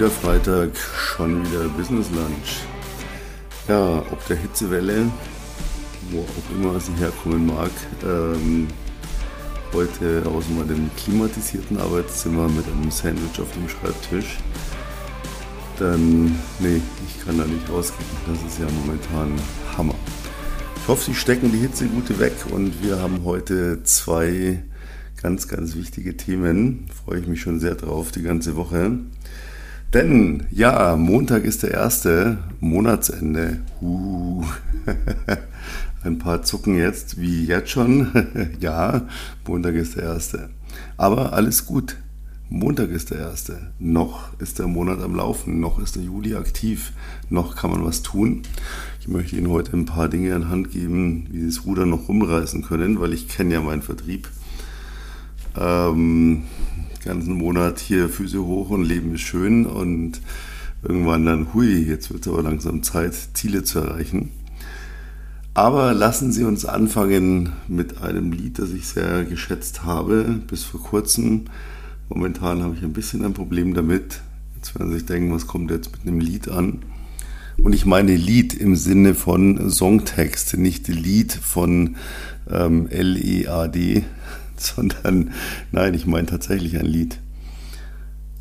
Wieder Freitag, schon wieder Business Lunch. Ja, ob der Hitzewelle, wo auch immer sie herkommen mag, ähm, heute aus meinem klimatisierten Arbeitszimmer mit einem Sandwich auf dem Schreibtisch. Dann, nee, ich kann da nicht rausgehen. Das ist ja momentan Hammer. Ich hoffe, Sie stecken die Hitzegute weg und wir haben heute zwei ganz, ganz wichtige Themen. Freue ich mich schon sehr drauf, die ganze Woche. Denn ja, Montag ist der erste Monatsende. Uh. Ein paar zucken jetzt, wie jetzt schon. ja, Montag ist der erste. Aber alles gut. Montag ist der erste. Noch ist der Monat am Laufen. Noch ist der Juli aktiv. Noch kann man was tun. Ich möchte Ihnen heute ein paar Dinge an Hand geben, wie Sie das Ruder noch rumreißen können, weil ich kenne ja meinen Vertrieb. Ähm, ganzen Monat hier Füße hoch und Leben ist schön und irgendwann dann, hui, jetzt wird es aber langsam Zeit, Ziele zu erreichen. Aber lassen Sie uns anfangen mit einem Lied, das ich sehr geschätzt habe, bis vor kurzem. Momentan habe ich ein bisschen ein Problem damit. Jetzt werden Sie sich denken, was kommt jetzt mit einem Lied an? Und ich meine Lied im Sinne von Songtext, nicht Lied von ähm, L-E-A-D, sondern nein, ich meine tatsächlich ein Lied.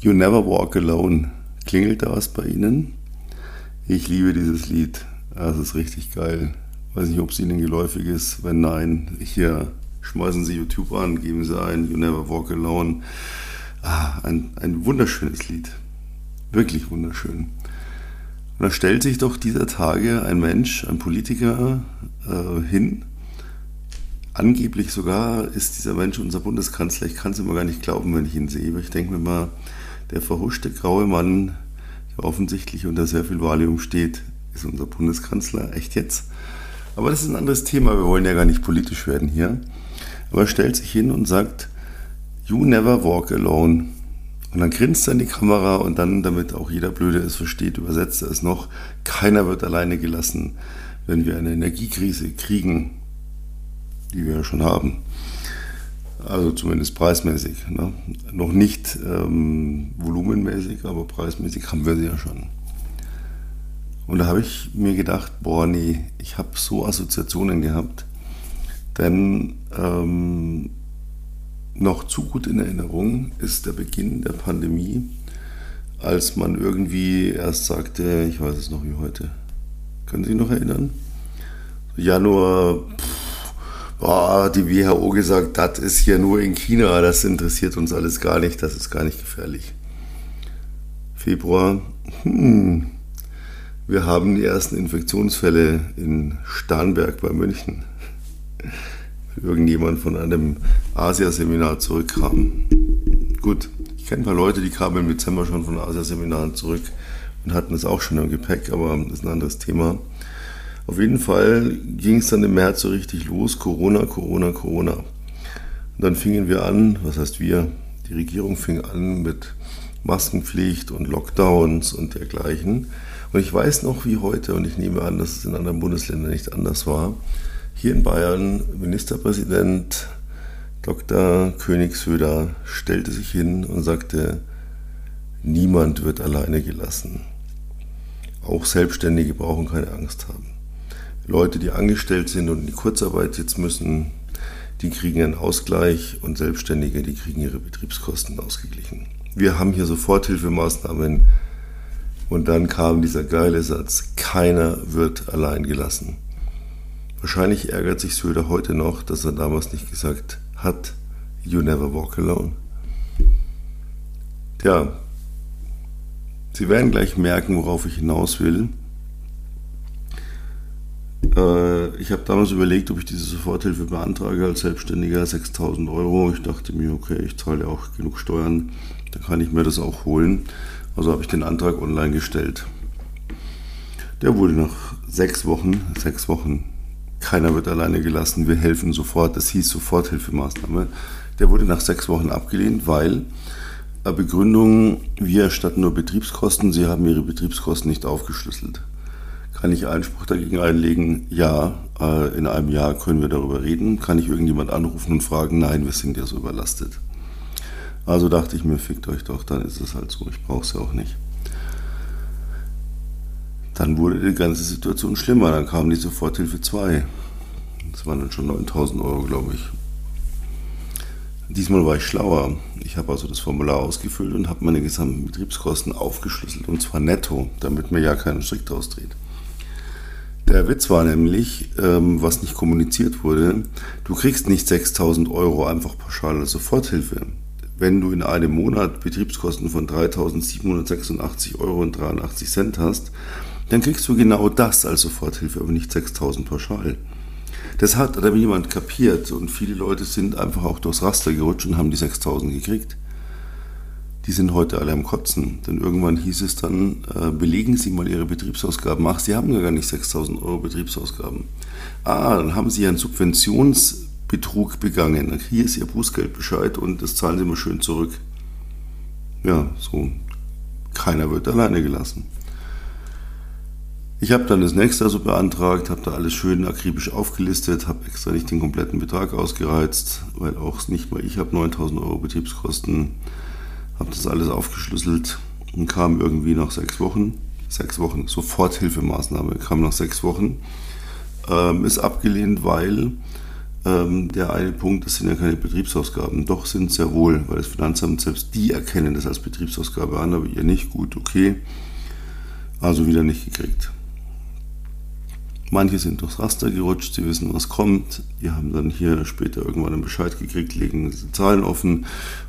You Never Walk Alone. Klingelt da was bei Ihnen? Ich liebe dieses Lied. Das ist richtig geil. Weiß nicht, ob es Ihnen geläufig ist. Wenn nein, hier schmeißen Sie YouTube an, geben Sie ein You Never Walk Alone. Ah, ein, ein wunderschönes Lied. Wirklich wunderschön. Und da stellt sich doch dieser Tage ein Mensch, ein Politiker äh, hin Angeblich sogar ist dieser Mensch unser Bundeskanzler. Ich kann es immer gar nicht glauben, wenn ich ihn sehe. Aber ich denke mir mal, der verhuschte graue Mann, der offensichtlich unter sehr viel Valium steht, ist unser Bundeskanzler. Echt jetzt? Aber das ist ein anderes Thema. Wir wollen ja gar nicht politisch werden hier. Aber er stellt sich hin und sagt, You never walk alone. Und dann grinst er in die Kamera und dann, damit auch jeder Blöde es versteht, übersetzt er es noch, keiner wird alleine gelassen, wenn wir eine Energiekrise kriegen die wir ja schon haben. Also zumindest preismäßig. Ne? Noch nicht ähm, volumenmäßig, aber preismäßig haben wir sie ja schon. Und da habe ich mir gedacht, boah, nee, ich habe so Assoziationen gehabt. Denn ähm, noch zu gut in Erinnerung ist der Beginn der Pandemie, als man irgendwie erst sagte, ich weiß es noch wie heute. Können Sie sich noch erinnern? Januar, pff, boah, die WHO gesagt, das ist hier nur in China, das interessiert uns alles gar nicht, das ist gar nicht gefährlich. Februar, hm, wir haben die ersten Infektionsfälle in Starnberg bei München. Irgendjemand von einem Asiaseminar zurückkam. Gut, ich kenne ein paar Leute, die kamen im Dezember schon von Asiaseminaren zurück und hatten es auch schon im Gepäck, aber das ist ein anderes Thema. Auf jeden Fall ging es dann im März so richtig los, Corona, Corona, Corona. Und dann fingen wir an, was heißt wir, die Regierung fing an mit Maskenpflicht und Lockdowns und dergleichen. Und ich weiß noch wie heute, und ich nehme an, dass es in anderen Bundesländern nicht anders war, hier in Bayern Ministerpräsident Dr. Königsöder stellte sich hin und sagte, niemand wird alleine gelassen. Auch Selbstständige brauchen keine Angst haben. Leute, die angestellt sind und in die Kurzarbeit jetzt müssen, die kriegen einen Ausgleich und Selbstständige, die kriegen ihre Betriebskosten ausgeglichen. Wir haben hier Soforthilfemaßnahmen und dann kam dieser geile Satz, keiner wird allein gelassen. Wahrscheinlich ärgert sich Söder heute noch, dass er damals nicht gesagt hat, you never walk alone. Tja, Sie werden gleich merken, worauf ich hinaus will. Äh, ich habe damals überlegt, ob ich diese Soforthilfe beantrage als Selbstständiger, 6000 Euro. Ich dachte mir, okay, ich zahle auch genug Steuern, dann kann ich mir das auch holen. Also habe ich den Antrag online gestellt. Der wurde nach sechs Wochen, sechs Wochen, keiner wird alleine gelassen, wir helfen sofort, das hieß Soforthilfemaßnahme. Der wurde nach sechs Wochen abgelehnt, weil Begründung, wir erstatten nur Betriebskosten, Sie haben Ihre Betriebskosten nicht aufgeschlüsselt. Kann ich Einspruch dagegen einlegen? Ja, äh, in einem Jahr können wir darüber reden. Kann ich irgendjemand anrufen und fragen? Nein, wir sind ja so überlastet. Also dachte ich mir, fickt euch doch, dann ist es halt so, ich brauche es ja auch nicht. Dann wurde die ganze Situation schlimmer, dann kam die Soforthilfe 2. Das waren dann schon 9000 Euro, glaube ich. Diesmal war ich schlauer. Ich habe also das Formular ausgefüllt und habe meine gesamten Betriebskosten aufgeschlüsselt und zwar netto, damit mir ja keinen Strick draus dreht. Der Witz war nämlich, ähm, was nicht kommuniziert wurde, du kriegst nicht 6000 Euro einfach pauschal als Soforthilfe. Wenn du in einem Monat Betriebskosten von 3786 Euro und 83 Cent hast, dann kriegst du genau das als Soforthilfe, aber nicht 6000 pauschal. Das hat aber jemand kapiert und viele Leute sind einfach auch durchs Raster gerutscht und haben die 6000 gekriegt die sind heute alle am Kotzen. Denn irgendwann hieß es dann, äh, belegen Sie mal Ihre Betriebsausgaben. Ach, Sie haben ja gar nicht 6000 Euro Betriebsausgaben. Ah, dann haben Sie einen Subventionsbetrug begangen. Hier ist Ihr Bußgeldbescheid und das zahlen Sie mal schön zurück. Ja, so. Keiner wird alleine gelassen. Ich habe dann das nächste also beantragt, habe da alles schön akribisch aufgelistet, habe extra nicht den kompletten Betrag ausgereizt, weil auch nicht mal ich habe 9000 Euro Betriebskosten habe das alles aufgeschlüsselt und kam irgendwie nach sechs Wochen, sechs Wochen, Soforthilfemaßnahme, kam nach sechs Wochen, ähm, ist abgelehnt, weil ähm, der eine Punkt, das sind ja keine Betriebsausgaben, doch sind sehr wohl, weil das Finanzamt selbst die erkennen das als Betriebsausgabe an, aber ihr nicht, gut, okay, also wieder nicht gekriegt. Manche sind durchs Raster gerutscht, sie wissen, was kommt. Die haben dann hier später irgendwann einen Bescheid gekriegt, legen die Zahlen offen.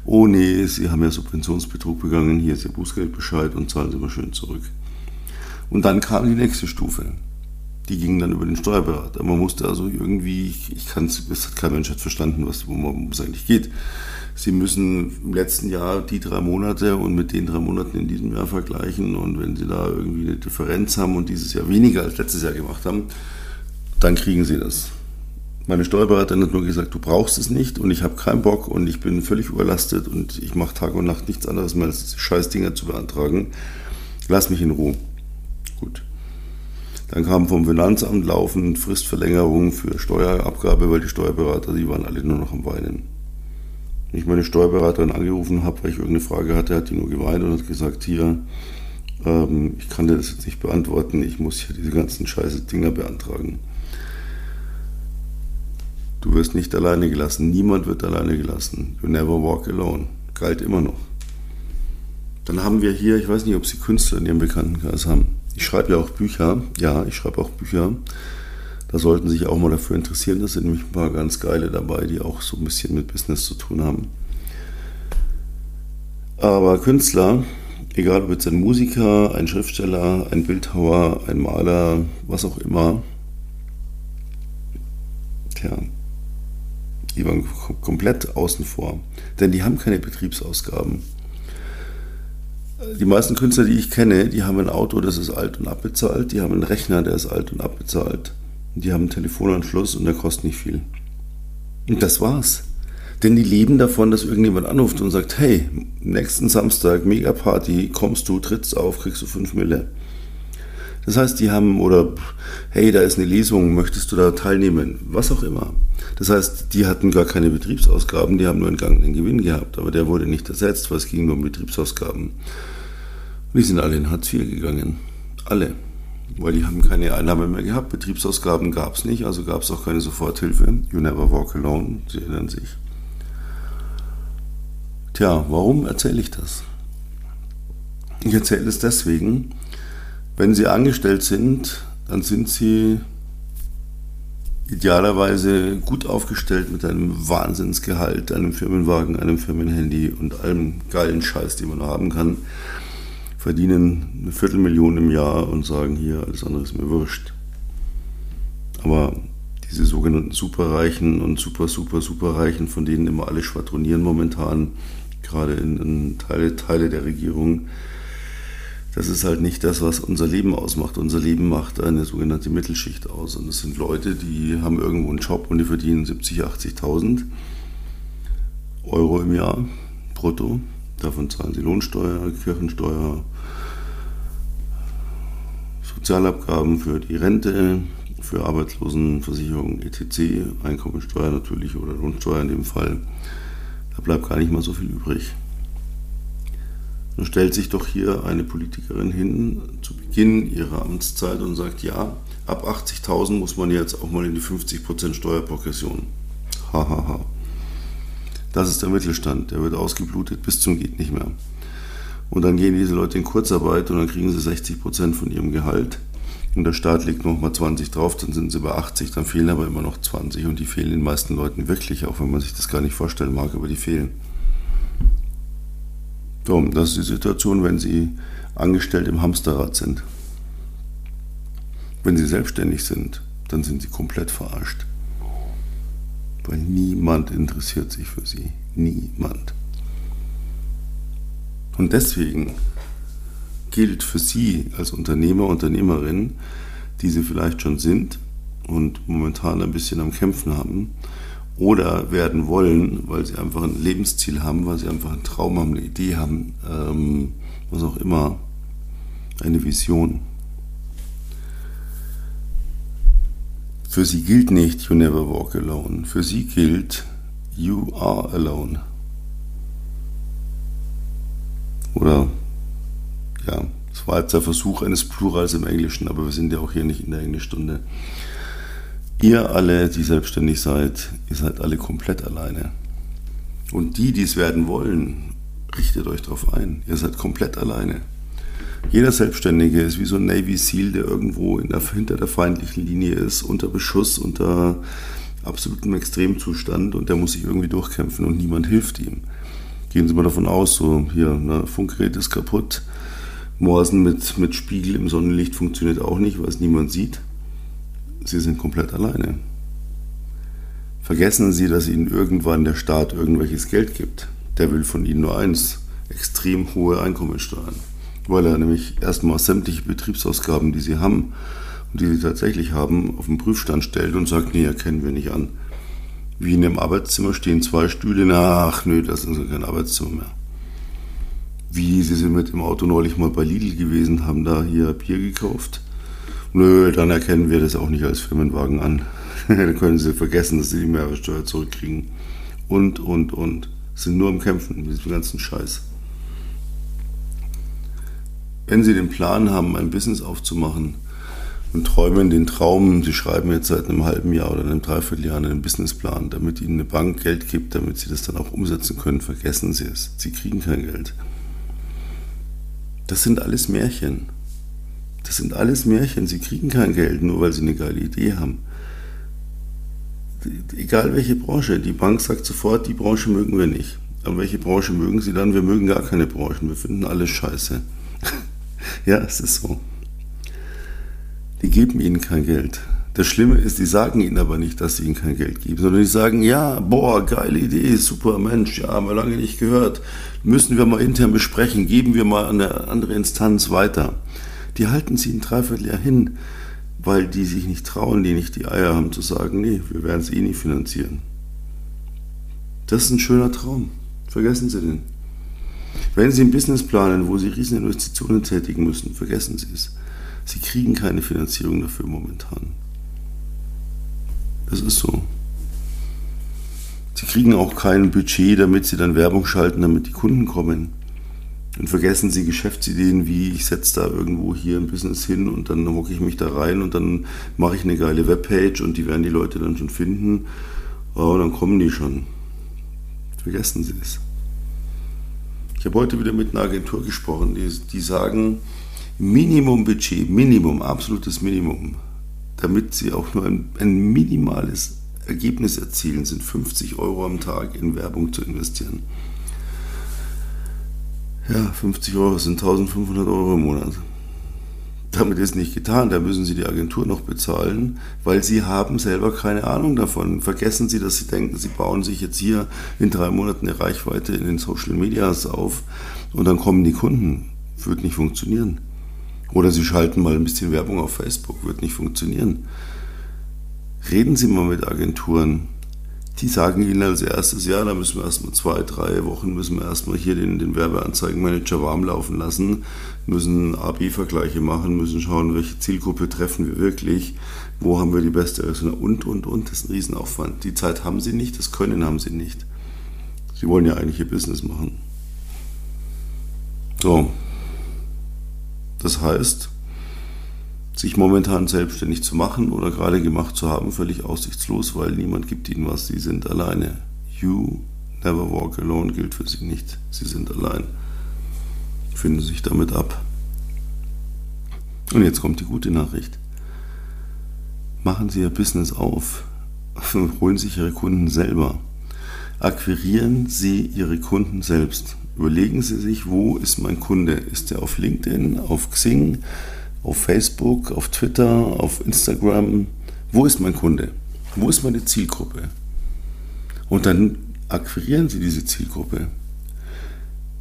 Oh nee, sie haben ja Subventionsbetrug begangen, hier ist ihr Bußgeldbescheid und zahlen sie mal schön zurück. Und dann kam die nächste Stufe. Die ging dann über den Steuerberater. Man musste also irgendwie, ich, kann es, hat kein Mensch hat verstanden, was, worum es eigentlich geht. Sie müssen im letzten Jahr die drei Monate und mit den drei Monaten in diesem Jahr vergleichen. Und wenn Sie da irgendwie eine Differenz haben und dieses Jahr weniger als letztes Jahr gemacht haben, dann kriegen Sie das. Meine Steuerberaterin hat nur gesagt, du brauchst es nicht und ich habe keinen Bock und ich bin völlig überlastet und ich mache Tag und Nacht nichts anderes mehr als scheiß Dinge zu beantragen. Lass mich in Ruhe. Gut. Dann kam vom Finanzamt laufend Fristverlängerung für Steuerabgabe, weil die Steuerberater, die waren alle nur noch am Weinen ich meine Steuerberaterin angerufen habe, weil ich irgendeine Frage hatte, hat die nur geweint und hat gesagt, hier, ähm, ich kann dir das jetzt nicht beantworten, ich muss hier diese ganzen scheiße Dinger beantragen. Du wirst nicht alleine gelassen, niemand wird alleine gelassen. You never walk alone. Galt immer noch. Dann haben wir hier, ich weiß nicht, ob Sie Künstler in Ihrem Bekanntenkreis haben. Ich schreibe ja auch Bücher, ja, ich schreibe auch Bücher. Da sollten sich auch mal dafür interessieren. Da sind nämlich ein paar ganz geile dabei, die auch so ein bisschen mit Business zu tun haben. Aber Künstler, egal ob jetzt ein Musiker, ein Schriftsteller, ein Bildhauer, ein Maler, was auch immer, tja, die waren komplett außen vor. Denn die haben keine Betriebsausgaben. Die meisten Künstler, die ich kenne, die haben ein Auto, das ist alt und abbezahlt. Die haben einen Rechner, der ist alt und abbezahlt. Die haben einen Telefonanschluss und der kostet nicht viel. Und das war's. Denn die leben davon, dass irgendjemand anruft und sagt, hey, nächsten Samstag, Mega Party, kommst du, trittst auf, kriegst du 5 Mille. Das heißt, die haben, oder hey, da ist eine Lesung, möchtest du da teilnehmen? Was auch immer. Das heißt, die hatten gar keine Betriebsausgaben, die haben nur einen Gang in Gewinn gehabt, aber der wurde nicht ersetzt, weil es ging nur um Betriebsausgaben. Und die sind alle in Hartz IV gegangen. Alle weil die haben keine Einnahme mehr gehabt. Betriebsausgaben gab es nicht, also gab es auch keine Soforthilfe. You never walk alone, Sie erinnern sich. Tja, warum erzähle ich das? Ich erzähle es deswegen, wenn Sie angestellt sind, dann sind Sie idealerweise gut aufgestellt mit einem Wahnsinnsgehalt, einem Firmenwagen, einem Firmenhandy und allem geilen Scheiß, den man haben kann verdienen eine Viertelmillion im Jahr und sagen hier, alles andere ist mir wurscht. Aber diese sogenannten Superreichen und super, super, superreichen, von denen immer alle schwadronieren momentan, gerade in, in Teile, Teile der Regierung, das ist halt nicht das, was unser Leben ausmacht. Unser Leben macht eine sogenannte Mittelschicht aus. Und das sind Leute, die haben irgendwo einen Job und die verdienen 70.000, 80.000 Euro im Jahr brutto. Davon zahlen sie Lohnsteuer, Kirchensteuer, Sozialabgaben für die Rente, für Arbeitslosenversicherung etc., Einkommensteuer natürlich oder Lohnsteuer in dem Fall. Da bleibt gar nicht mal so viel übrig. dann stellt sich doch hier eine Politikerin hin zu Beginn ihrer Amtszeit und sagt, ja, ab 80.000 muss man jetzt auch mal in die 50% Steuerprogression. Hahaha. Das ist der Mittelstand, der wird ausgeblutet bis zum geht nicht mehr. Und dann gehen diese Leute in Kurzarbeit und dann kriegen sie 60% von ihrem Gehalt. Und der Staat legt nochmal 20 drauf, dann sind sie bei 80, dann fehlen aber immer noch 20 und die fehlen den meisten Leuten wirklich, auch wenn man sich das gar nicht vorstellen mag, aber die fehlen. So, das ist die Situation, wenn Sie angestellt im Hamsterrad sind. Wenn Sie selbstständig sind, dann sind Sie komplett verarscht. Weil niemand interessiert sich für Sie. Niemand. Und deswegen gilt für Sie als Unternehmer, Unternehmerin, die Sie vielleicht schon sind und momentan ein bisschen am Kämpfen haben oder werden wollen, weil Sie einfach ein Lebensziel haben, weil Sie einfach einen Traum haben, eine Idee haben, ähm, was auch immer, eine Vision. Für Sie gilt nicht, you never walk alone. Für Sie gilt, you are alone. Oder ja, es war jetzt der Versuch eines Plurals im Englischen, aber wir sind ja auch hier nicht in der Englischstunde. Ihr alle, die selbstständig seid, ihr seid alle komplett alleine. Und die, die es werden wollen, richtet euch darauf ein. Ihr seid komplett alleine. Jeder Selbstständige ist wie so ein Navy SEAL, der irgendwo der, hinter der feindlichen Linie ist, unter Beschuss, unter absolutem Extremzustand und der muss sich irgendwie durchkämpfen und niemand hilft ihm. Gehen Sie mal davon aus, so hier, ein Funkgerät ist kaputt, Morsen mit, mit Spiegel im Sonnenlicht funktioniert auch nicht, weil es niemand sieht. Sie sind komplett alleine. Vergessen Sie, dass Ihnen irgendwann der Staat irgendwelches Geld gibt. Der will von Ihnen nur eins, extrem hohe Einkommensteuern. Weil er nämlich erstmal sämtliche Betriebsausgaben, die Sie haben und die Sie tatsächlich haben, auf den Prüfstand stellt und sagt, nee, erkennen wir nicht an. Wie in einem Arbeitszimmer stehen zwei Stühle, ach nö, das ist kein Arbeitszimmer mehr wie Sie sind mit dem Auto neulich mal bei Lidl gewesen, haben da hier Bier gekauft. Nö, dann erkennen wir das auch nicht als Firmenwagen an. dann können Sie vergessen, dass Sie die Mehrwertsteuer zurückkriegen. Und, und, und. Sind nur am Kämpfen mit diesem ganzen Scheiß. Wenn Sie den Plan haben, ein Business aufzumachen und träumen den Traum, Sie schreiben jetzt seit einem halben Jahr oder einem Dreivierteljahr einen Businessplan, damit Ihnen eine Bank Geld gibt, damit Sie das dann auch umsetzen können, vergessen Sie es. Sie kriegen kein Geld. Das sind alles Märchen. Das sind alles Märchen. Sie kriegen kein Geld, nur weil sie eine geile Idee haben. Egal welche Branche, die Bank sagt sofort, die Branche mögen wir nicht. Aber welche Branche mögen sie dann? Wir mögen gar keine Branchen. Wir finden alles scheiße. Ja, es ist so. Die geben ihnen kein Geld. Das Schlimme ist, die sagen ihnen aber nicht, dass sie ihnen kein Geld geben, sondern die sagen, ja, boah, geile Idee, super Mensch, ja, haben wir lange nicht gehört. Müssen wir mal intern besprechen, geben wir mal eine andere Instanz weiter. Die halten sie ein Dreivierteljahr hin, weil die sich nicht trauen, die nicht die Eier haben zu sagen, nee, wir werden es eh nicht finanzieren. Das ist ein schöner Traum. Vergessen Sie den. Wenn Sie ein Business planen, wo Sie Rieseninvestitionen tätigen müssen, vergessen Sie es. Sie kriegen keine Finanzierung dafür momentan. Das ist so. Sie kriegen auch kein Budget, damit sie dann Werbung schalten, damit die Kunden kommen. Und vergessen Sie Geschäftsideen wie, ich setze da irgendwo hier ein Business hin und dann hocke ich mich da rein und dann mache ich eine geile Webpage und die werden die Leute dann schon finden. Oh, dann kommen die schon. Vergessen Sie es. Ich habe heute wieder mit einer Agentur gesprochen, die, die sagen, Minimum Budget, Minimum, absolutes Minimum damit sie auch nur ein, ein minimales Ergebnis erzielen, sind 50 Euro am Tag in Werbung zu investieren. Ja, 50 Euro sind 1500 Euro im Monat. Damit ist nicht getan, da müssen Sie die Agentur noch bezahlen, weil Sie haben selber keine Ahnung davon. Vergessen Sie, dass Sie denken, Sie bauen sich jetzt hier in drei Monaten eine Reichweite in den Social Medias auf und dann kommen die Kunden. Wird nicht funktionieren. Oder Sie schalten mal ein bisschen Werbung auf Facebook, wird nicht funktionieren. Reden Sie mal mit Agenturen. Die sagen Ihnen als erstes, ja, da müssen wir erstmal zwei, drei Wochen, müssen wir erstmal hier den, den Werbeanzeigenmanager warm laufen lassen, müssen A-B-Vergleiche machen, müssen schauen, welche Zielgruppe treffen wir wirklich, wo haben wir die beste Resonanz und, und, und. Das ist ein Riesenaufwand. Die Zeit haben Sie nicht, das Können haben Sie nicht. Sie wollen ja eigentlich Ihr Business machen. So. Das heißt, sich momentan selbstständig zu machen oder gerade gemacht zu haben, völlig aussichtslos, weil niemand gibt ihnen was. Sie sind alleine. You never walk alone gilt für sie nicht. Sie sind allein. Finden sich damit ab. Und jetzt kommt die gute Nachricht. Machen Sie Ihr Business auf. Holen sich Ihre Kunden selber. Akquirieren Sie Ihre Kunden selbst. Überlegen Sie sich, wo ist mein Kunde? Ist er auf LinkedIn, auf Xing, auf Facebook, auf Twitter, auf Instagram? Wo ist mein Kunde? Wo ist meine Zielgruppe? Und dann akquirieren Sie diese Zielgruppe.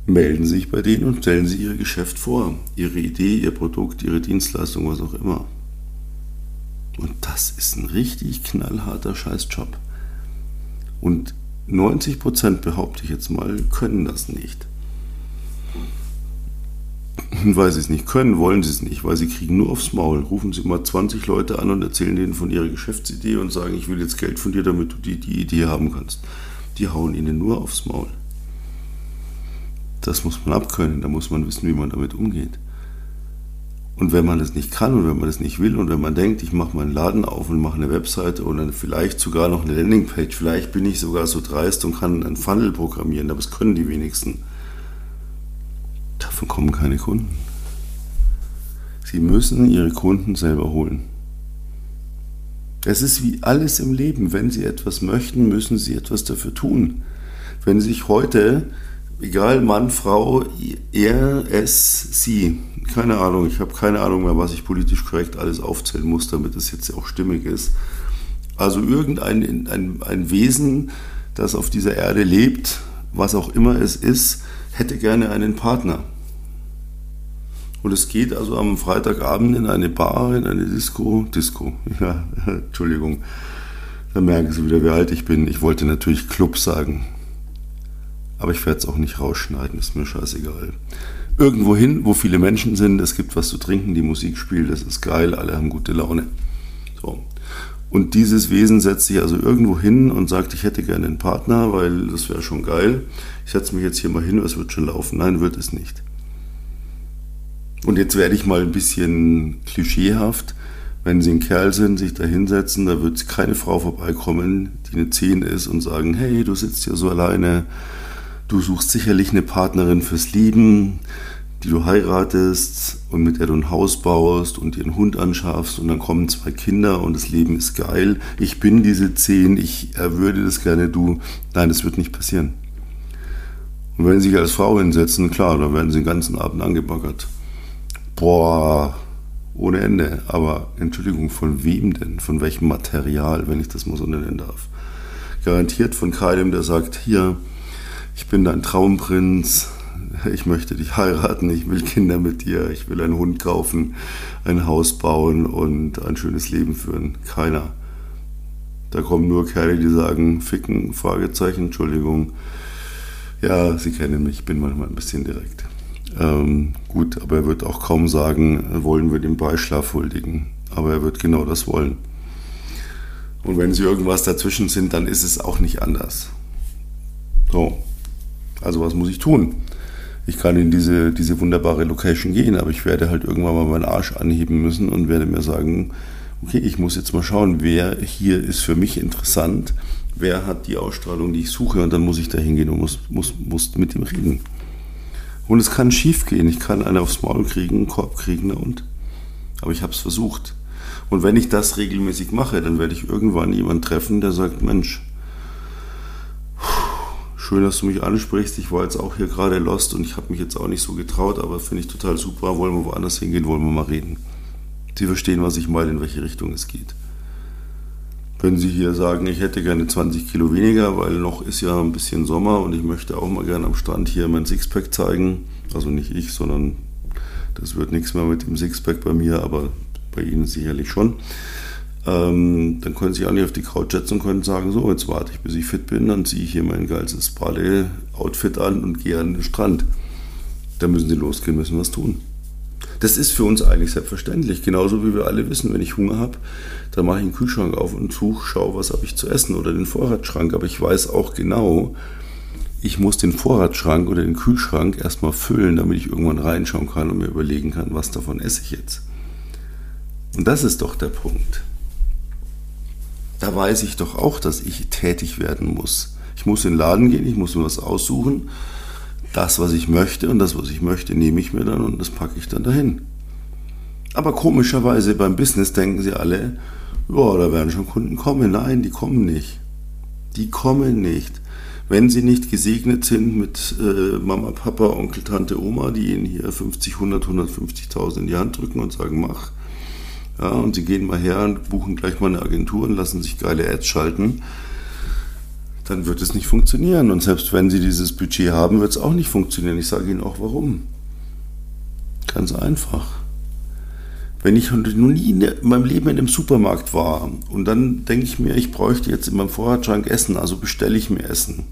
Melden Sie sich bei denen und stellen Sie Ihr Geschäft vor. Ihre Idee, Ihr Produkt, Ihre Dienstleistung, was auch immer. Und das ist ein richtig knallharter Scheißjob. Und 90 Prozent, behaupte ich jetzt mal, können das nicht. Weil sie es nicht können, wollen sie es nicht, weil sie kriegen nur aufs Maul. Rufen sie mal 20 Leute an und erzählen denen von ihrer Geschäftsidee und sagen, ich will jetzt Geld von dir, damit du die, die Idee haben kannst. Die hauen ihnen nur aufs Maul. Das muss man abkönnen, da muss man wissen, wie man damit umgeht. Und wenn man das nicht kann und wenn man das nicht will und wenn man denkt, ich mache meinen Laden auf und mache eine Webseite oder vielleicht sogar noch eine Landingpage, vielleicht bin ich sogar so dreist und kann einen Funnel programmieren, aber das können die wenigsten. Davon kommen keine Kunden. Sie müssen ihre Kunden selber holen. Es ist wie alles im Leben. Wenn Sie etwas möchten, müssen Sie etwas dafür tun. Wenn sich heute egal Mann, Frau, er, es, sie. Keine Ahnung, ich habe keine Ahnung mehr, was ich politisch korrekt alles aufzählen muss, damit es jetzt auch stimmig ist. Also irgendein ein, ein Wesen, das auf dieser Erde lebt, was auch immer es ist, hätte gerne einen Partner. Und es geht also am Freitagabend in eine Bar, in eine Disco, Disco, ja, Entschuldigung, da merken Sie wieder, wie alt ich bin. Ich wollte natürlich Club sagen. Aber ich werde es auch nicht rausschneiden, ist mir scheißegal. Irgendwo hin, wo viele Menschen sind, es gibt was zu trinken, die Musik spielt, das ist geil, alle haben gute Laune. So. Und dieses Wesen setzt sich also irgendwo hin und sagt, ich hätte gerne einen Partner, weil das wäre schon geil. Ich setze mich jetzt hier mal hin, es wird schon laufen. Nein, wird es nicht. Und jetzt werde ich mal ein bisschen klischeehaft. Wenn Sie ein Kerl sind, sich da hinsetzen, da wird keine Frau vorbeikommen, die eine 10 ist und sagen, hey, du sitzt hier so alleine, Du suchst sicherlich eine Partnerin fürs Leben, die du heiratest und mit der du ein Haus baust und dir einen Hund anschaffst und dann kommen zwei Kinder und das Leben ist geil. Ich bin diese zehn, ich würde das gerne, du. Nein, das wird nicht passieren. Und wenn sie sich als Frau hinsetzen, klar, dann werden sie den ganzen Abend angebaggert. Boah, ohne Ende. Aber Entschuldigung, von wem denn? Von welchem Material, wenn ich das mal so nennen darf? Garantiert von keinem, der sagt, hier, ich bin dein Traumprinz, ich möchte dich heiraten, ich will Kinder mit dir, ich will einen Hund kaufen, ein Haus bauen und ein schönes Leben führen. Keiner. Da kommen nur Kerle, die sagen, ficken, Fragezeichen, Entschuldigung. Ja, Sie kennen mich, ich bin manchmal ein bisschen direkt. Ähm, gut, aber er wird auch kaum sagen, wollen wir den Beischlaf huldigen. Aber er wird genau das wollen. Und wenn Sie irgendwas dazwischen sind, dann ist es auch nicht anders. So, also was muss ich tun? Ich kann in diese, diese wunderbare Location gehen, aber ich werde halt irgendwann mal meinen Arsch anheben müssen und werde mir sagen, okay, ich muss jetzt mal schauen, wer hier ist für mich interessant, wer hat die Ausstrahlung, die ich suche und dann muss ich da hingehen und muss, muss, muss mit ihm reden. Und es kann schief gehen. Ich kann einen aufs Maul kriegen, einen Korb kriegen und. Aber ich habe es versucht. Und wenn ich das regelmäßig mache, dann werde ich irgendwann jemanden treffen, der sagt, Mensch, Schön, dass du mich ansprichst. Ich war jetzt auch hier gerade lost und ich habe mich jetzt auch nicht so getraut, aber finde ich total super. Wollen wir woanders hingehen, wollen wir mal reden. Sie verstehen, was ich meine, in welche Richtung es geht. Wenn Sie hier sagen, ich hätte gerne 20 Kilo weniger, weil noch ist ja ein bisschen Sommer und ich möchte auch mal gerne am Strand hier mein Sixpack zeigen. Also nicht ich, sondern das wird nichts mehr mit dem Sixpack bei mir, aber bei Ihnen sicherlich schon ähm, dann können Sie auch nicht auf die Couch setzen und können sagen, so, jetzt warte ich, bis ich fit bin, dann ziehe ich hier mein geiles Bale-Outfit an und gehe an den Strand. Da müssen Sie losgehen, müssen was tun. Das ist für uns eigentlich selbstverständlich. Genauso wie wir alle wissen, wenn ich Hunger habe, dann mache ich einen Kühlschrank auf und suche, schaue, was habe ich zu essen oder den Vorratsschrank. Aber ich weiß auch genau, ich muss den Vorratsschrank oder den Kühlschrank erstmal füllen, damit ich irgendwann reinschauen kann und mir überlegen kann, was davon esse ich jetzt. Und das ist doch der Punkt. Da weiß ich doch auch, dass ich tätig werden muss. Ich muss in den Laden gehen, ich muss mir was aussuchen. Das, was ich möchte und das, was ich möchte, nehme ich mir dann und das packe ich dann dahin. Aber komischerweise beim Business denken sie alle, ja, da werden schon Kunden kommen. Nein, die kommen nicht. Die kommen nicht. Wenn sie nicht gesegnet sind mit äh, Mama, Papa, Onkel, Tante, Oma, die ihnen hier 50, 100, 150.000 in die Hand drücken und sagen, mach. Ja, und sie gehen mal her und buchen gleich mal eine Agentur und lassen sich geile Ads schalten, dann wird es nicht funktionieren. Und selbst wenn sie dieses Budget haben, wird es auch nicht funktionieren. Ich sage Ihnen auch warum. Ganz einfach. Wenn ich noch nie in meinem Leben in einem Supermarkt war und dann denke ich mir, ich bräuchte jetzt in meinem Vorratschrank Essen, also bestelle ich mir Essen.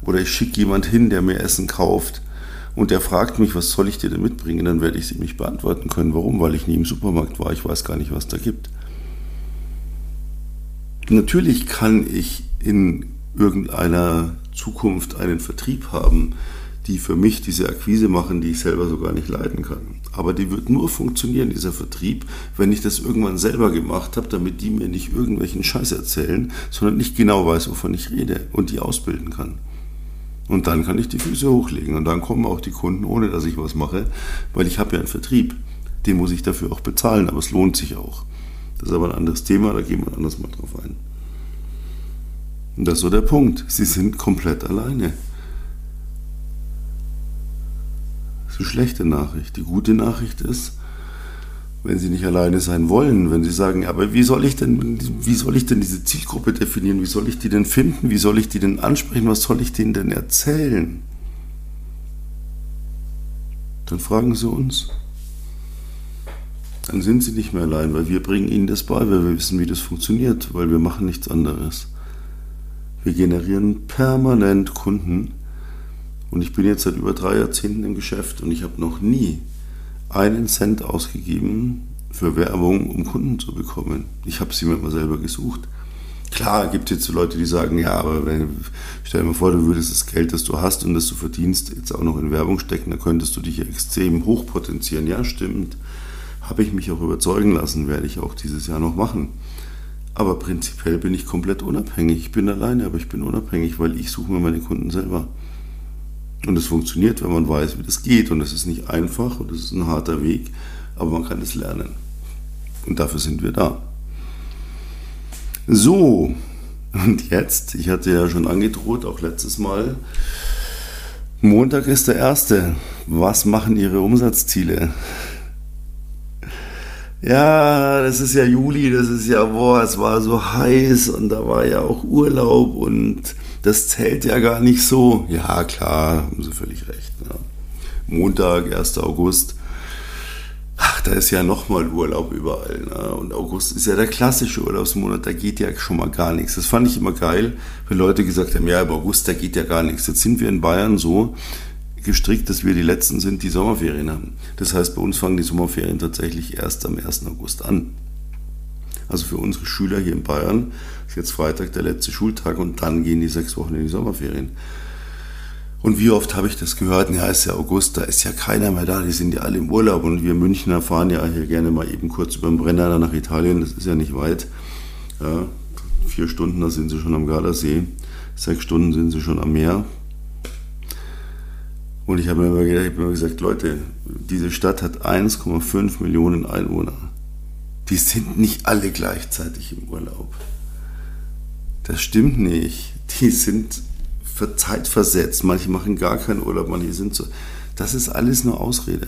Oder ich schicke jemand hin, der mir Essen kauft und der fragt mich, was soll ich dir denn mitbringen, dann werde ich sie mich beantworten können. Warum? Weil ich nie im Supermarkt war. Ich weiß gar nicht, was da gibt. Natürlich kann ich in irgendeiner Zukunft einen Vertrieb haben, die für mich diese Akquise machen, die ich selber so gar nicht leiden kann. Aber die wird nur funktionieren, dieser Vertrieb, wenn ich das irgendwann selber gemacht habe, damit die mir nicht irgendwelchen Scheiß erzählen, sondern nicht genau weiß, wovon ich rede und die ausbilden kann. Und dann kann ich die Füße hochlegen und dann kommen auch die Kunden, ohne dass ich was mache, weil ich habe ja einen Vertrieb. Den muss ich dafür auch bezahlen, aber es lohnt sich auch. Das ist aber ein anderes Thema, da gehen wir anders mal drauf ein. Und das ist so der Punkt. Sie sind komplett alleine. Das ist eine schlechte Nachricht. Die gute Nachricht ist, wenn sie nicht alleine sein wollen, wenn sie sagen, aber wie soll ich denn, wie soll ich denn diese Zielgruppe definieren? Wie soll ich die denn finden? Wie soll ich die denn ansprechen? Was soll ich denen denn erzählen? Dann fragen sie uns. Dann sind sie nicht mehr allein, weil wir bringen ihnen das bei, weil wir wissen, wie das funktioniert, weil wir machen nichts anderes. Wir generieren permanent Kunden. Und ich bin jetzt seit über drei Jahrzehnten im Geschäft und ich habe noch nie einen Cent ausgegeben für Werbung, um Kunden zu bekommen. Ich habe sie mir mal selber gesucht. Klar, gibt es jetzt so Leute, die sagen, ja, aber wenn, stell dir mal vor, du würdest das Geld, das du hast und das du verdienst, jetzt auch noch in Werbung stecken, dann könntest du dich extrem hochpotenzieren. Ja, stimmt. Habe ich mich auch überzeugen lassen, werde ich auch dieses Jahr noch machen. Aber prinzipiell bin ich komplett unabhängig. Ich bin alleine, aber ich bin unabhängig, weil ich suche mir meine Kunden selber. Und es funktioniert, wenn man weiß, wie das geht. Und es ist nicht einfach und es ist ein harter Weg, aber man kann es lernen. Und dafür sind wir da. So, und jetzt, ich hatte ja schon angedroht, auch letztes Mal, Montag ist der erste. Was machen Ihre Umsatzziele? Ja, das ist ja Juli, das ist ja, boah, es war so heiß und da war ja auch Urlaub und das zählt ja gar nicht so. Ja, klar, haben Sie völlig recht. Ja. Montag, 1. August. Ach, da ist ja nochmal Urlaub überall. Ne? Und August ist ja der klassische Urlaubsmonat, da geht ja schon mal gar nichts. Das fand ich immer geil, wenn Leute gesagt haben, ja, im August, da geht ja gar nichts. Jetzt sind wir in Bayern so gestrickt, dass wir die Letzten sind, die Sommerferien haben. Das heißt, bei uns fangen die Sommerferien tatsächlich erst am 1. August an. Also für unsere Schüler hier in Bayern ist jetzt Freitag der letzte Schultag und dann gehen die sechs Wochen in die Sommerferien. Und wie oft habe ich das gehört? Ja, ist ja August, da ist ja keiner mehr da, die sind ja alle im Urlaub und wir Münchner fahren ja hier gerne mal eben kurz über den Brenner nach Italien, das ist ja nicht weit. Ja, vier Stunden, da sind sie schon am Gardasee, sechs Stunden sind sie schon am Meer. Und ich habe mir immer, gesagt, Leute, diese Stadt hat 1,5 Millionen Einwohner die sind nicht alle gleichzeitig im Urlaub. Das stimmt nicht. Die sind für Zeit versetzt. Manche machen gar keinen Urlaub, manche sind so. Das ist alles nur Ausrede.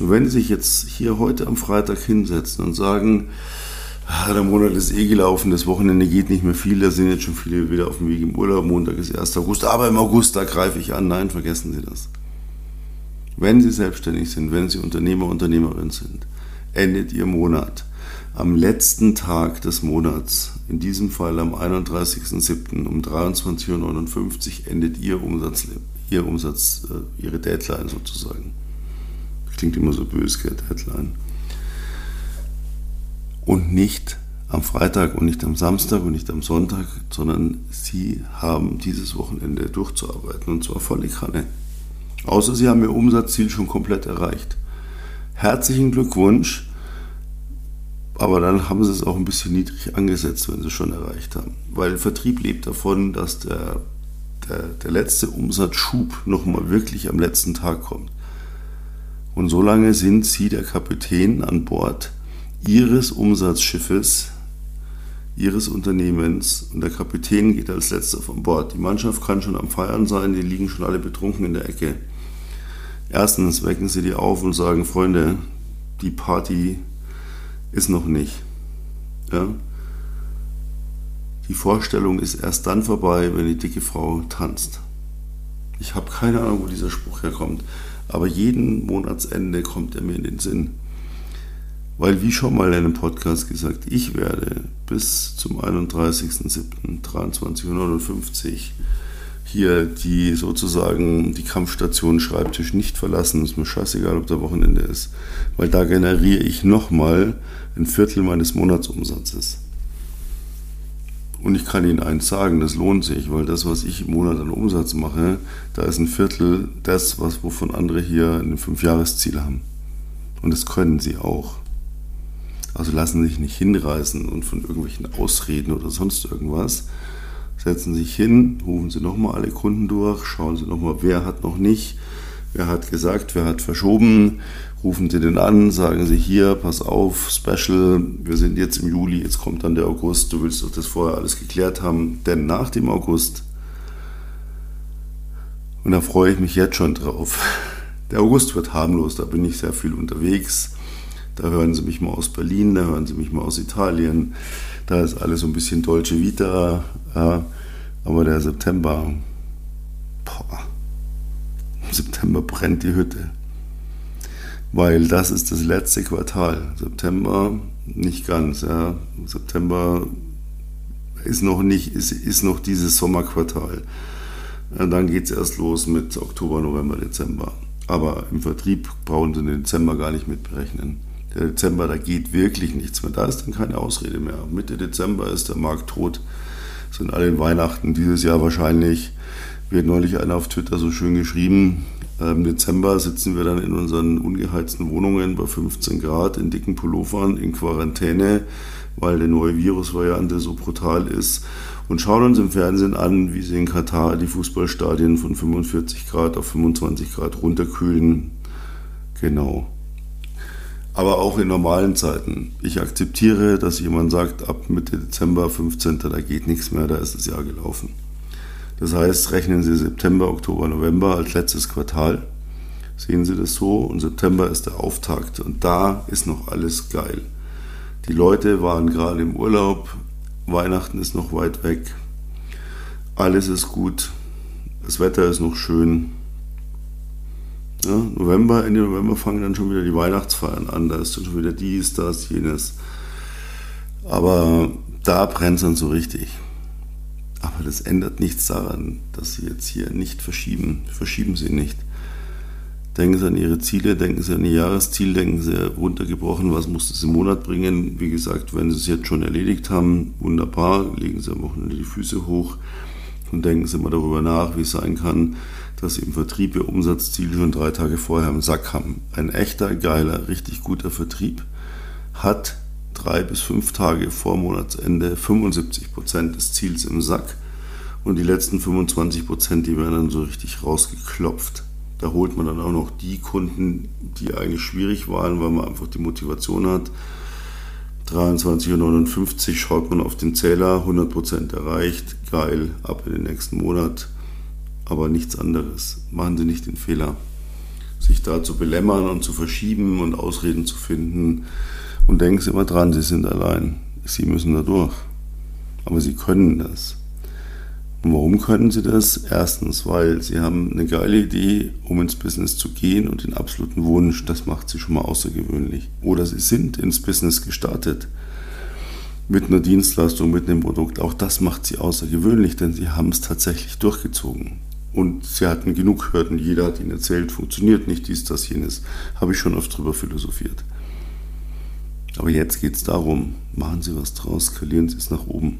Wenn Sie sich jetzt hier heute am Freitag hinsetzen und sagen, ah, der Monat ist eh gelaufen, das Wochenende geht nicht mehr viel, da sind jetzt schon viele wieder auf dem Weg im Urlaub, Montag ist 1. August, aber im August, da greife ich an. Nein, vergessen Sie das. Wenn Sie selbstständig sind, wenn Sie Unternehmer, Unternehmerin sind, endet Ihr Monat. Am letzten Tag des Monats, in diesem Fall am 31.07. um 23.59 Uhr, endet Ihr Umsatz, Ihr Umsatz, äh, Ihre Deadline sozusagen. Klingt immer so böse, Deadline. Und nicht am Freitag und nicht am Samstag und nicht am Sonntag, sondern Sie haben dieses Wochenende durchzuarbeiten und zwar volle Kanne. Außer Sie haben Ihr Umsatzziel schon komplett erreicht. Herzlichen Glückwunsch, aber dann haben Sie es auch ein bisschen niedrig angesetzt, wenn Sie es schon erreicht haben. Weil Vertrieb lebt davon, dass der, der, der letzte Umsatzschub nochmal wirklich am letzten Tag kommt. Und solange sind Sie der Kapitän an Bord Ihres Umsatzschiffes, ihres Unternehmens und der Kapitän geht als letzter von Bord. Die Mannschaft kann schon am Feiern sein, die liegen schon alle betrunken in der Ecke. Erstens wecken sie die auf und sagen, Freunde, die Party ist noch nicht. Ja? Die Vorstellung ist erst dann vorbei, wenn die dicke Frau tanzt. Ich habe keine Ahnung, wo dieser Spruch herkommt, aber jeden Monatsende kommt er mir in den Sinn. Weil, wie schon mal in einem Podcast gesagt, ich werde bis zum 31.07.23.59 Uhr hier die sozusagen die Kampfstation Schreibtisch nicht verlassen. Ist mir scheißegal, ob der Wochenende ist. Weil da generiere ich nochmal ein Viertel meines Monatsumsatzes. Und ich kann Ihnen eins sagen, das lohnt sich, weil das, was ich im Monat an Umsatz mache, da ist ein Viertel das, was, wovon andere hier ein Fünfjahresziel haben. Und das können sie auch. Also lassen sich nicht hinreißen und von irgendwelchen Ausreden oder sonst irgendwas. Setzen sich hin, rufen Sie nochmal alle Kunden durch, schauen Sie nochmal, wer hat noch nicht, wer hat gesagt, wer hat verschoben, rufen Sie den an, sagen Sie hier, pass auf, Special, wir sind jetzt im Juli, jetzt kommt dann der August, du willst doch das vorher alles geklärt haben, denn nach dem August, und da freue ich mich jetzt schon drauf, der August wird harmlos, da bin ich sehr viel unterwegs da hören Sie mich mal aus Berlin, da hören Sie mich mal aus Italien. Da ist alles so ein bisschen Dolce Vita. Ja. Aber der September, boah, im September brennt die Hütte. Weil das ist das letzte Quartal. September nicht ganz. Ja. September ist noch nicht, ist, ist noch dieses Sommerquartal. Dann geht es erst los mit Oktober, November, Dezember. Aber im Vertrieb brauchen Sie den Dezember gar nicht mit berechnen der Dezember, da geht wirklich nichts mehr. Da ist dann keine Ausrede mehr. Mitte Dezember ist der Markt tot. Sind alle in Weihnachten dieses Jahr wahrscheinlich. Wird neulich einer auf Twitter so schön geschrieben. Im Dezember sitzen wir dann in unseren ungeheizten Wohnungen bei 15 Grad in dicken Pullovern in Quarantäne, weil die neue Virusvariante so brutal ist und schauen uns im Fernsehen an, wie sie in Katar die Fußballstadien von 45 Grad auf 25 Grad runterkühlen. Genau aber auch in normalen Zeiten. Ich akzeptiere, dass jemand sagt, ab Mitte Dezember, 15. da geht nichts mehr, da ist das Jahr gelaufen. Das heißt, rechnen Sie September, Oktober, November als letztes Quartal. Sehen Sie das so und September ist der Auftakt und da ist noch alles geil. Die Leute waren gerade im Urlaub, Weihnachten ist noch weit weg, alles ist gut, das Wetter ist noch schön, ja, November, Ende November fangen dann schon wieder die Weihnachtsfeiern an. Da ist dann schon wieder dies, das, jenes. Aber da brennt es dann so richtig. Aber das ändert nichts daran, dass Sie jetzt hier nicht verschieben. Verschieben Sie nicht. Denken Sie an Ihre Ziele, denken Sie an Ihr Jahresziel, denken Sie runtergebrochen, was muss das im Monat bringen. Wie gesagt, wenn Sie es jetzt schon erledigt haben, wunderbar, legen Sie am Wochenende die Füße hoch und denken Sie mal darüber nach, wie es sein kann, dass im Vertrieb Ihr Umsatzziel schon drei Tage vorher im Sack haben. Ein echter, geiler, richtig guter Vertrieb hat drei bis fünf Tage vor Monatsende 75 Prozent des Ziels im Sack und die letzten 25 Prozent, die werden dann so richtig rausgeklopft. Da holt man dann auch noch die Kunden, die eigentlich schwierig waren, weil man einfach die Motivation hat, 23.59 Uhr schaut man auf den Zähler, 100% erreicht, geil, ab in den nächsten Monat, aber nichts anderes. Machen Sie nicht den Fehler, sich da zu belämmern und zu verschieben und Ausreden zu finden. Und denken Sie immer dran, Sie sind allein. Sie müssen da durch. Aber Sie können das. Und warum können sie das? Erstens, weil sie haben eine geile Idee, um ins Business zu gehen und den absoluten Wunsch, das macht sie schon mal außergewöhnlich. Oder sie sind ins Business gestartet mit einer Dienstleistung, mit einem Produkt. Auch das macht sie außergewöhnlich, denn sie haben es tatsächlich durchgezogen. Und sie hatten genug Hürden. Jeder hat ihnen erzählt, funktioniert nicht dies, das, jenes. Habe ich schon oft drüber philosophiert. Aber jetzt geht es darum, machen Sie was draus, skalieren Sie es nach oben.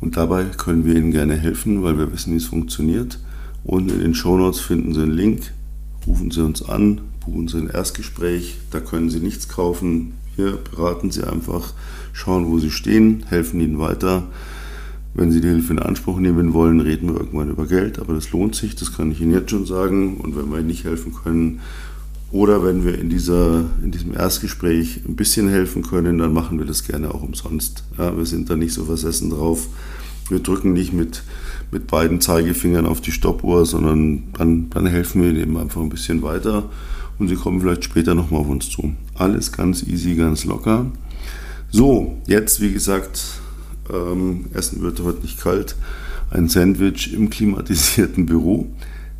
Und dabei können wir Ihnen gerne helfen, weil wir wissen, wie es funktioniert. Unten in den Shownotes finden Sie einen Link, rufen Sie uns an, buchen Sie ein Erstgespräch, da können Sie nichts kaufen. Wir beraten Sie einfach, schauen, wo Sie stehen, helfen Ihnen weiter. Wenn Sie die Hilfe in Anspruch nehmen wollen, reden wir irgendwann über Geld, aber das lohnt sich, das kann ich Ihnen jetzt schon sagen. Und wenn wir Ihnen nicht helfen können, oder wenn wir in, dieser, in diesem Erstgespräch ein bisschen helfen können, dann machen wir das gerne auch umsonst. Ja, wir sind da nicht so versessen drauf. Wir drücken nicht mit, mit beiden Zeigefingern auf die Stoppuhr, sondern dann, dann helfen wir ihnen einfach ein bisschen weiter und sie kommen vielleicht später nochmal auf uns zu. Alles ganz easy, ganz locker. So, jetzt wie gesagt, ähm, Essen wird heute nicht kalt. Ein Sandwich im klimatisierten Büro.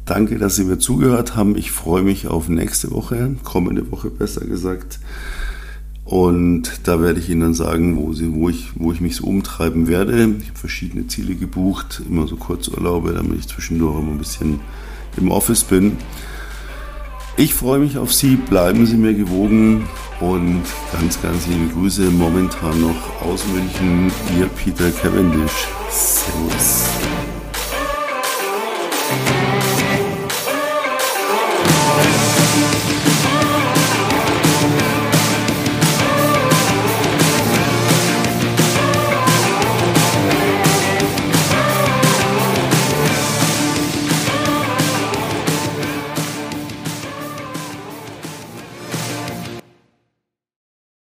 Danke, dass Sie mir zugehört haben. Ich freue mich auf nächste Woche, kommende Woche besser gesagt. Und da werde ich Ihnen dann sagen, wo, sie, wo, ich, wo ich mich so umtreiben werde. Ich habe verschiedene Ziele gebucht, immer so Kurzurlaube, damit ich zwischendurch immer ein bisschen im Office bin. Ich freue mich auf Sie, bleiben Sie mir gewogen und ganz, ganz liebe Grüße momentan noch aus München, Ihr Peter Cavendish. Servus.